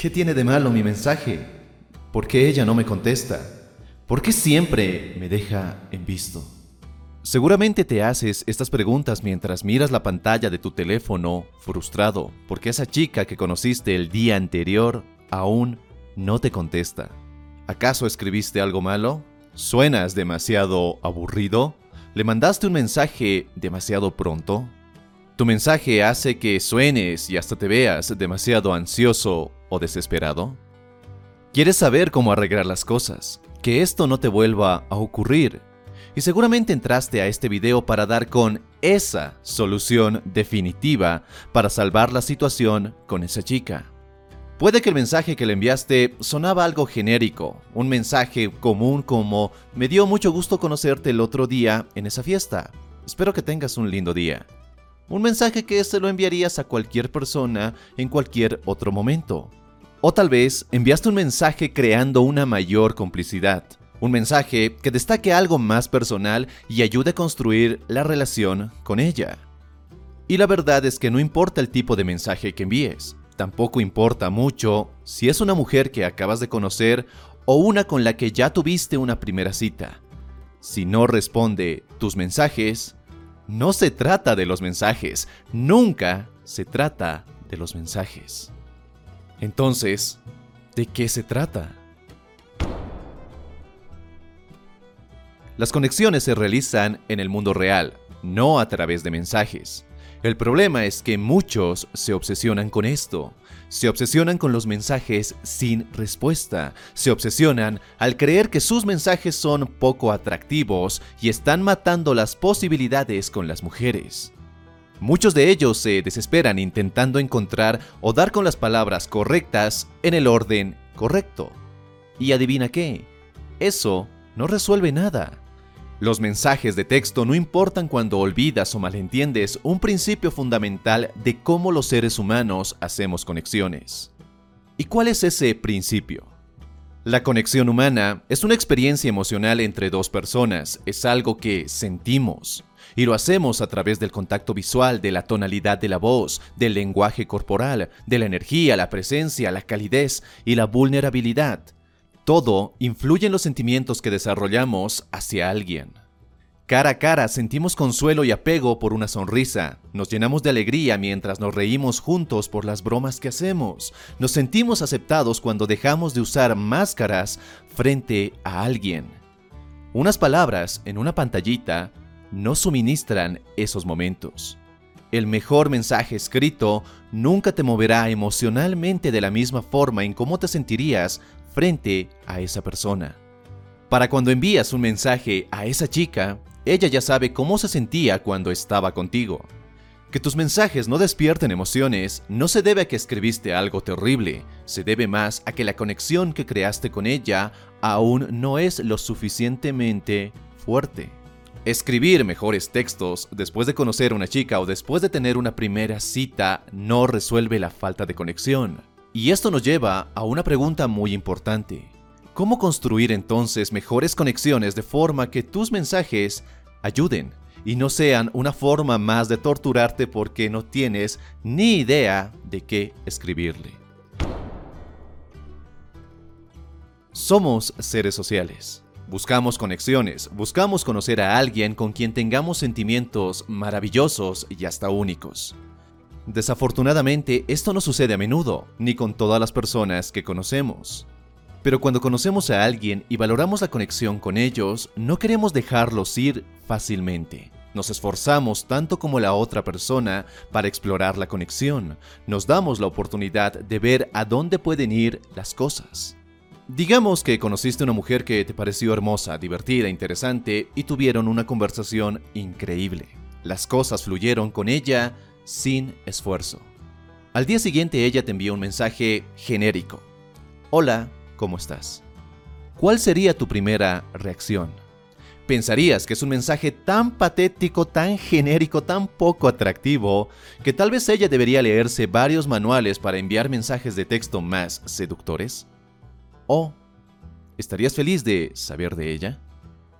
¿Qué tiene de malo mi mensaje? ¿Por qué ella no me contesta? ¿Por qué siempre me deja en visto? Seguramente te haces estas preguntas mientras miras la pantalla de tu teléfono frustrado porque esa chica que conociste el día anterior aún no te contesta. ¿Acaso escribiste algo malo? ¿Suenas demasiado aburrido? ¿Le mandaste un mensaje demasiado pronto? ¿Tu mensaje hace que suenes y hasta te veas demasiado ansioso o desesperado? ¿Quieres saber cómo arreglar las cosas? Que esto no te vuelva a ocurrir y seguramente entraste a este video para dar con esa solución definitiva para salvar la situación con esa chica. Puede que el mensaje que le enviaste sonaba algo genérico, un mensaje común como me dio mucho gusto conocerte el otro día en esa fiesta. Espero que tengas un lindo día. Un mensaje que se lo enviarías a cualquier persona en cualquier otro momento. O tal vez enviaste un mensaje creando una mayor complicidad un mensaje que destaque algo más personal y ayude a construir la relación con ella. Y la verdad es que no importa el tipo de mensaje que envíes, tampoco importa mucho si es una mujer que acabas de conocer o una con la que ya tuviste una primera cita. Si no responde tus mensajes, no se trata de los mensajes, nunca se trata de los mensajes. Entonces, ¿de qué se trata? Las conexiones se realizan en el mundo real, no a través de mensajes. El problema es que muchos se obsesionan con esto. Se obsesionan con los mensajes sin respuesta. Se obsesionan al creer que sus mensajes son poco atractivos y están matando las posibilidades con las mujeres. Muchos de ellos se desesperan intentando encontrar o dar con las palabras correctas en el orden correcto. Y adivina qué, eso no resuelve nada. Los mensajes de texto no importan cuando olvidas o malentiendes un principio fundamental de cómo los seres humanos hacemos conexiones. ¿Y cuál es ese principio? La conexión humana es una experiencia emocional entre dos personas, es algo que sentimos, y lo hacemos a través del contacto visual, de la tonalidad de la voz, del lenguaje corporal, de la energía, la presencia, la calidez y la vulnerabilidad. Todo influye en los sentimientos que desarrollamos hacia alguien. Cara a cara sentimos consuelo y apego por una sonrisa, nos llenamos de alegría mientras nos reímos juntos por las bromas que hacemos, nos sentimos aceptados cuando dejamos de usar máscaras frente a alguien. Unas palabras en una pantallita no suministran esos momentos. El mejor mensaje escrito nunca te moverá emocionalmente de la misma forma en cómo te sentirías frente a esa persona. Para cuando envías un mensaje a esa chica, ella ya sabe cómo se sentía cuando estaba contigo. Que tus mensajes no despierten emociones no se debe a que escribiste algo terrible, se debe más a que la conexión que creaste con ella aún no es lo suficientemente fuerte. Escribir mejores textos después de conocer a una chica o después de tener una primera cita no resuelve la falta de conexión. Y esto nos lleva a una pregunta muy importante. ¿Cómo construir entonces mejores conexiones de forma que tus mensajes ayuden y no sean una forma más de torturarte porque no tienes ni idea de qué escribirle? Somos seres sociales. Buscamos conexiones, buscamos conocer a alguien con quien tengamos sentimientos maravillosos y hasta únicos. Desafortunadamente, esto no sucede a menudo, ni con todas las personas que conocemos. Pero cuando conocemos a alguien y valoramos la conexión con ellos, no queremos dejarlos ir fácilmente. Nos esforzamos tanto como la otra persona para explorar la conexión. Nos damos la oportunidad de ver a dónde pueden ir las cosas. Digamos que conociste a una mujer que te pareció hermosa, divertida, interesante y tuvieron una conversación increíble. Las cosas fluyeron con ella sin esfuerzo. Al día siguiente ella te envió un mensaje genérico. Hola, ¿cómo estás? ¿Cuál sería tu primera reacción? Pensarías que es un mensaje tan patético, tan genérico, tan poco atractivo, que tal vez ella debería leerse varios manuales para enviar mensajes de texto más seductores. ¿O estarías feliz de saber de ella?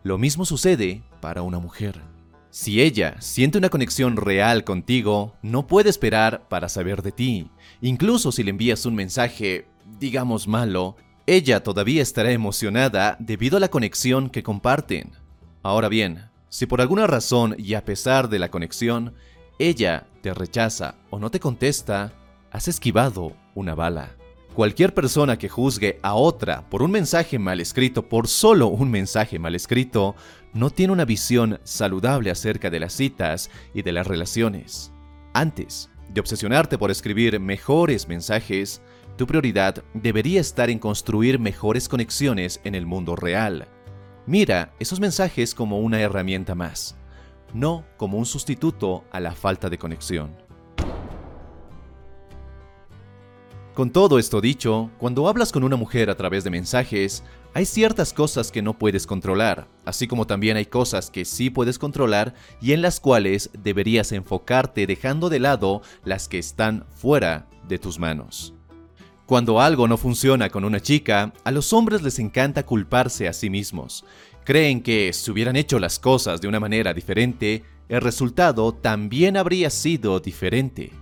Lo mismo sucede para una mujer. Si ella siente una conexión real contigo, no puede esperar para saber de ti. Incluso si le envías un mensaje digamos malo, ella todavía estará emocionada debido a la conexión que comparten. Ahora bien, si por alguna razón y a pesar de la conexión, ella te rechaza o no te contesta, has esquivado una bala. Cualquier persona que juzgue a otra por un mensaje mal escrito, por solo un mensaje mal escrito, no tiene una visión saludable acerca de las citas y de las relaciones. Antes de obsesionarte por escribir mejores mensajes, tu prioridad debería estar en construir mejores conexiones en el mundo real. Mira esos mensajes como una herramienta más, no como un sustituto a la falta de conexión. Con todo esto dicho, cuando hablas con una mujer a través de mensajes, hay ciertas cosas que no puedes controlar, así como también hay cosas que sí puedes controlar y en las cuales deberías enfocarte dejando de lado las que están fuera de tus manos. Cuando algo no funciona con una chica, a los hombres les encanta culparse a sí mismos. Creen que si hubieran hecho las cosas de una manera diferente, el resultado también habría sido diferente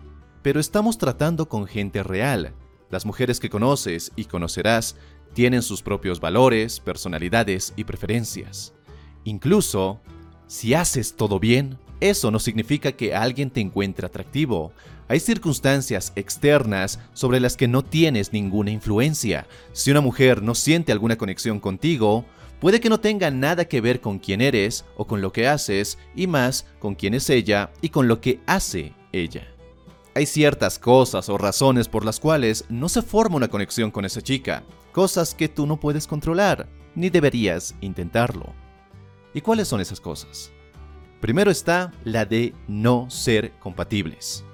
pero estamos tratando con gente real. Las mujeres que conoces y conocerás tienen sus propios valores, personalidades y preferencias. Incluso, si haces todo bien, eso no significa que alguien te encuentre atractivo. Hay circunstancias externas sobre las que no tienes ninguna influencia. Si una mujer no siente alguna conexión contigo, puede que no tenga nada que ver con quién eres o con lo que haces, y más con quién es ella y con lo que hace ella. Hay ciertas cosas o razones por las cuales no se forma una conexión con esa chica, cosas que tú no puedes controlar, ni deberías intentarlo. ¿Y cuáles son esas cosas? Primero está la de no ser compatibles.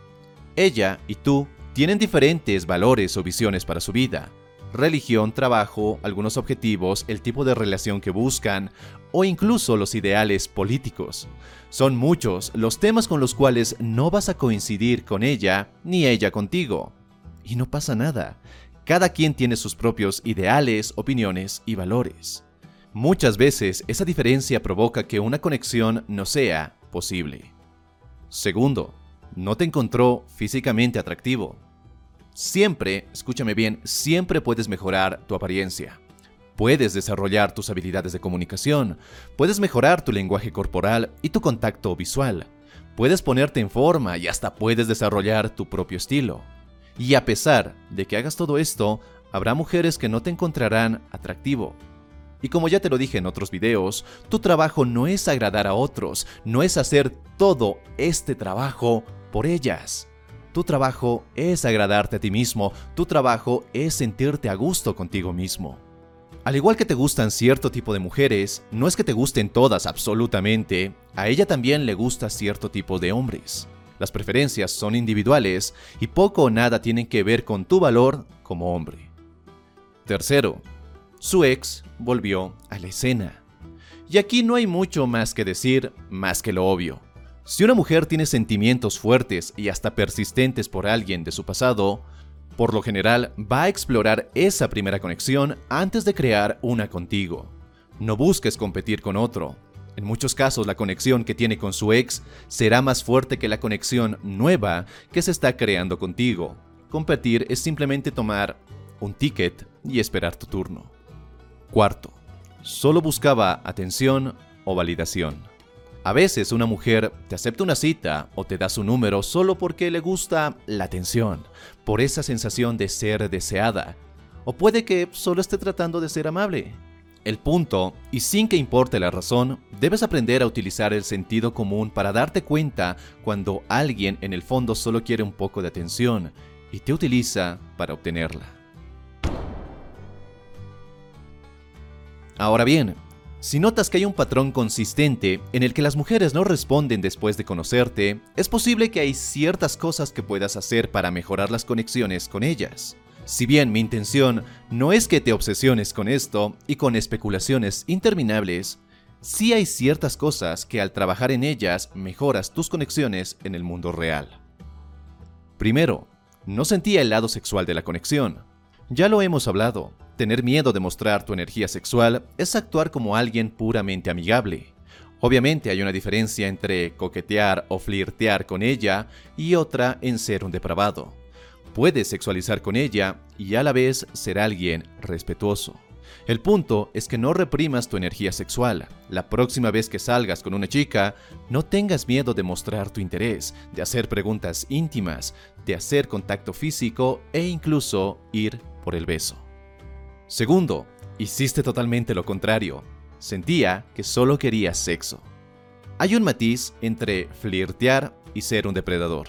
Ella y tú tienen diferentes valores o visiones para su vida, religión, trabajo, algunos objetivos, el tipo de relación que buscan o incluso los ideales políticos. Son muchos los temas con los cuales no vas a coincidir con ella ni ella contigo. Y no pasa nada. Cada quien tiene sus propios ideales, opiniones y valores. Muchas veces esa diferencia provoca que una conexión no sea posible. Segundo, no te encontró físicamente atractivo. Siempre, escúchame bien, siempre puedes mejorar tu apariencia. Puedes desarrollar tus habilidades de comunicación, puedes mejorar tu lenguaje corporal y tu contacto visual, puedes ponerte en forma y hasta puedes desarrollar tu propio estilo. Y a pesar de que hagas todo esto, habrá mujeres que no te encontrarán atractivo. Y como ya te lo dije en otros videos, tu trabajo no es agradar a otros, no es hacer todo este trabajo por ellas. Tu trabajo es agradarte a ti mismo, tu trabajo es sentirte a gusto contigo mismo. Al igual que te gustan cierto tipo de mujeres, no es que te gusten todas absolutamente, a ella también le gusta cierto tipo de hombres. Las preferencias son individuales y poco o nada tienen que ver con tu valor como hombre. Tercero, su ex volvió a la escena. Y aquí no hay mucho más que decir, más que lo obvio. Si una mujer tiene sentimientos fuertes y hasta persistentes por alguien de su pasado, por lo general va a explorar esa primera conexión antes de crear una contigo. No busques competir con otro. En muchos casos la conexión que tiene con su ex será más fuerte que la conexión nueva que se está creando contigo. Competir es simplemente tomar un ticket y esperar tu turno. Cuarto, solo buscaba atención o validación. A veces una mujer te acepta una cita o te da su número solo porque le gusta la atención, por esa sensación de ser deseada, o puede que solo esté tratando de ser amable. El punto, y sin que importe la razón, debes aprender a utilizar el sentido común para darte cuenta cuando alguien en el fondo solo quiere un poco de atención y te utiliza para obtenerla. Ahora bien, si notas que hay un patrón consistente en el que las mujeres no responden después de conocerte, es posible que hay ciertas cosas que puedas hacer para mejorar las conexiones con ellas. Si bien mi intención no es que te obsesiones con esto y con especulaciones interminables, sí hay ciertas cosas que al trabajar en ellas mejoras tus conexiones en el mundo real. Primero, no sentía el lado sexual de la conexión. Ya lo hemos hablado, Tener miedo de mostrar tu energía sexual es actuar como alguien puramente amigable. Obviamente hay una diferencia entre coquetear o flirtear con ella y otra en ser un depravado. Puedes sexualizar con ella y a la vez ser alguien respetuoso. El punto es que no reprimas tu energía sexual. La próxima vez que salgas con una chica, no tengas miedo de mostrar tu interés, de hacer preguntas íntimas, de hacer contacto físico e incluso ir por el beso. Segundo, hiciste totalmente lo contrario. Sentía que solo querías sexo. Hay un matiz entre flirtear y ser un depredador.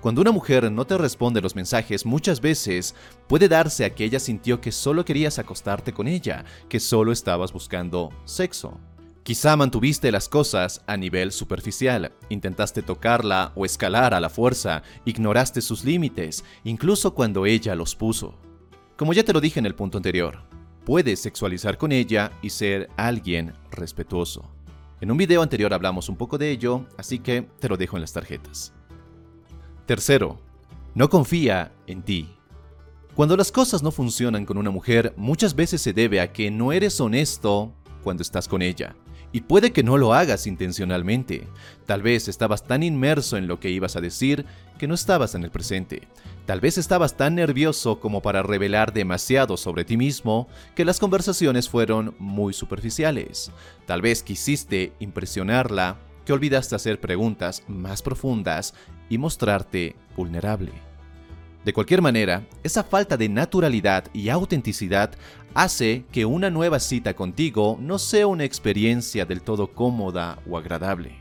Cuando una mujer no te responde los mensajes, muchas veces puede darse a que ella sintió que solo querías acostarte con ella, que solo estabas buscando sexo. Quizá mantuviste las cosas a nivel superficial, intentaste tocarla o escalar a la fuerza, ignoraste sus límites, incluso cuando ella los puso. Como ya te lo dije en el punto anterior, puedes sexualizar con ella y ser alguien respetuoso. En un video anterior hablamos un poco de ello, así que te lo dejo en las tarjetas. Tercero, no confía en ti. Cuando las cosas no funcionan con una mujer, muchas veces se debe a que no eres honesto cuando estás con ella. Y puede que no lo hagas intencionalmente. Tal vez estabas tan inmerso en lo que ibas a decir que no estabas en el presente. Tal vez estabas tan nervioso como para revelar demasiado sobre ti mismo que las conversaciones fueron muy superficiales. Tal vez quisiste impresionarla que olvidaste hacer preguntas más profundas y mostrarte vulnerable. De cualquier manera, esa falta de naturalidad y autenticidad hace que una nueva cita contigo no sea una experiencia del todo cómoda o agradable.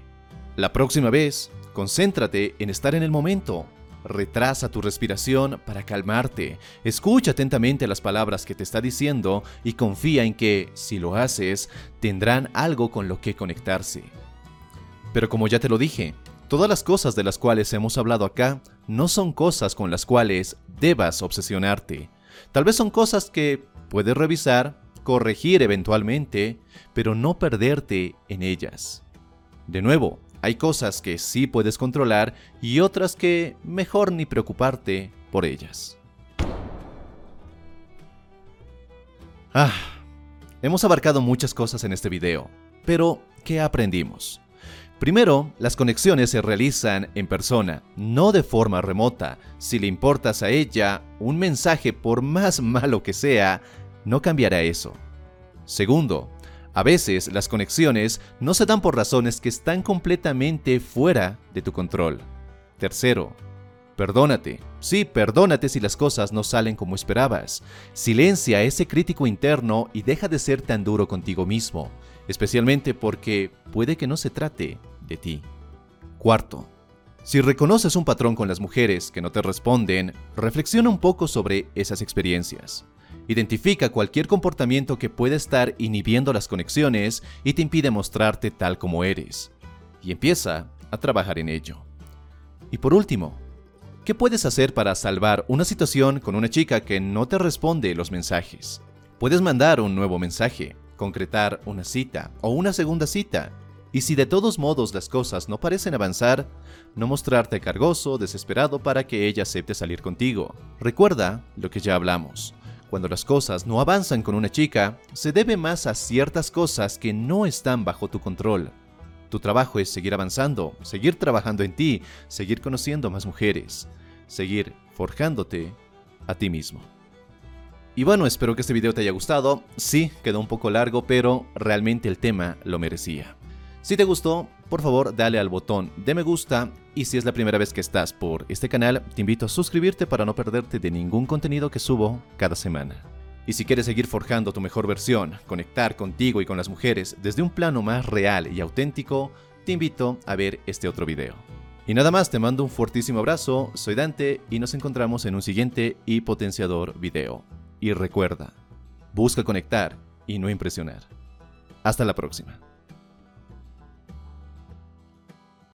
La próxima vez, concéntrate en estar en el momento. Retrasa tu respiración para calmarte. Escucha atentamente las palabras que te está diciendo y confía en que, si lo haces, tendrán algo con lo que conectarse. Pero como ya te lo dije, todas las cosas de las cuales hemos hablado acá no son cosas con las cuales debas obsesionarte. Tal vez son cosas que puedes revisar, corregir eventualmente, pero no perderte en ellas. De nuevo, hay cosas que sí puedes controlar y otras que mejor ni preocuparte por ellas. Ah, hemos abarcado muchas cosas en este video, pero ¿qué aprendimos? Primero, las conexiones se realizan en persona, no de forma remota. Si le importas a ella, un mensaje, por más malo que sea, no cambiará eso. Segundo, a veces las conexiones no se dan por razones que están completamente fuera de tu control. Tercero, perdónate. Sí, perdónate si las cosas no salen como esperabas. Silencia ese crítico interno y deja de ser tan duro contigo mismo especialmente porque puede que no se trate de ti. Cuarto, si reconoces un patrón con las mujeres que no te responden, reflexiona un poco sobre esas experiencias. Identifica cualquier comportamiento que pueda estar inhibiendo las conexiones y te impide mostrarte tal como eres. Y empieza a trabajar en ello. Y por último, ¿qué puedes hacer para salvar una situación con una chica que no te responde los mensajes? Puedes mandar un nuevo mensaje, concretar una cita o una segunda cita. Y si de todos modos las cosas no parecen avanzar, no mostrarte cargoso, desesperado para que ella acepte salir contigo. Recuerda lo que ya hablamos. Cuando las cosas no avanzan con una chica, se debe más a ciertas cosas que no están bajo tu control. Tu trabajo es seguir avanzando, seguir trabajando en ti, seguir conociendo más mujeres, seguir forjándote a ti mismo. Y bueno, espero que este video te haya gustado. Sí, quedó un poco largo, pero realmente el tema lo merecía. Si te gustó, por favor dale al botón de me gusta y si es la primera vez que estás por este canal, te invito a suscribirte para no perderte de ningún contenido que subo cada semana. Y si quieres seguir forjando tu mejor versión, conectar contigo y con las mujeres desde un plano más real y auténtico, te invito a ver este otro video. Y nada más, te mando un fuertísimo abrazo, soy Dante y nos encontramos en un siguiente y potenciador video. Y recuerda, busca conectar y no impresionar. Hasta la próxima.